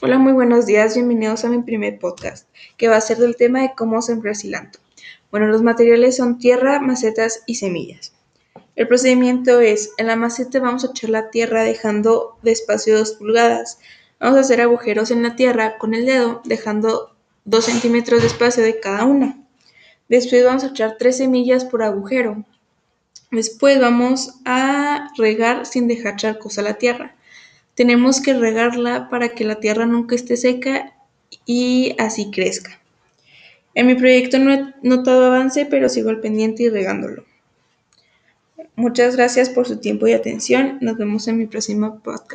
Hola, muy buenos días, bienvenidos a mi primer podcast, que va a ser del tema de cómo sembrar cilantro. Bueno, los materiales son tierra, macetas y semillas. El procedimiento es, en la maceta vamos a echar la tierra dejando de espacio 2 pulgadas. Vamos a hacer agujeros en la tierra con el dedo, dejando 2 centímetros de espacio de cada una. Después vamos a echar 3 semillas por agujero. Después vamos a regar sin dejar charcos a la tierra. Tenemos que regarla para que la tierra nunca esté seca y así crezca. En mi proyecto no he notado avance, pero sigo al pendiente y regándolo. Muchas gracias por su tiempo y atención. Nos vemos en mi próximo podcast.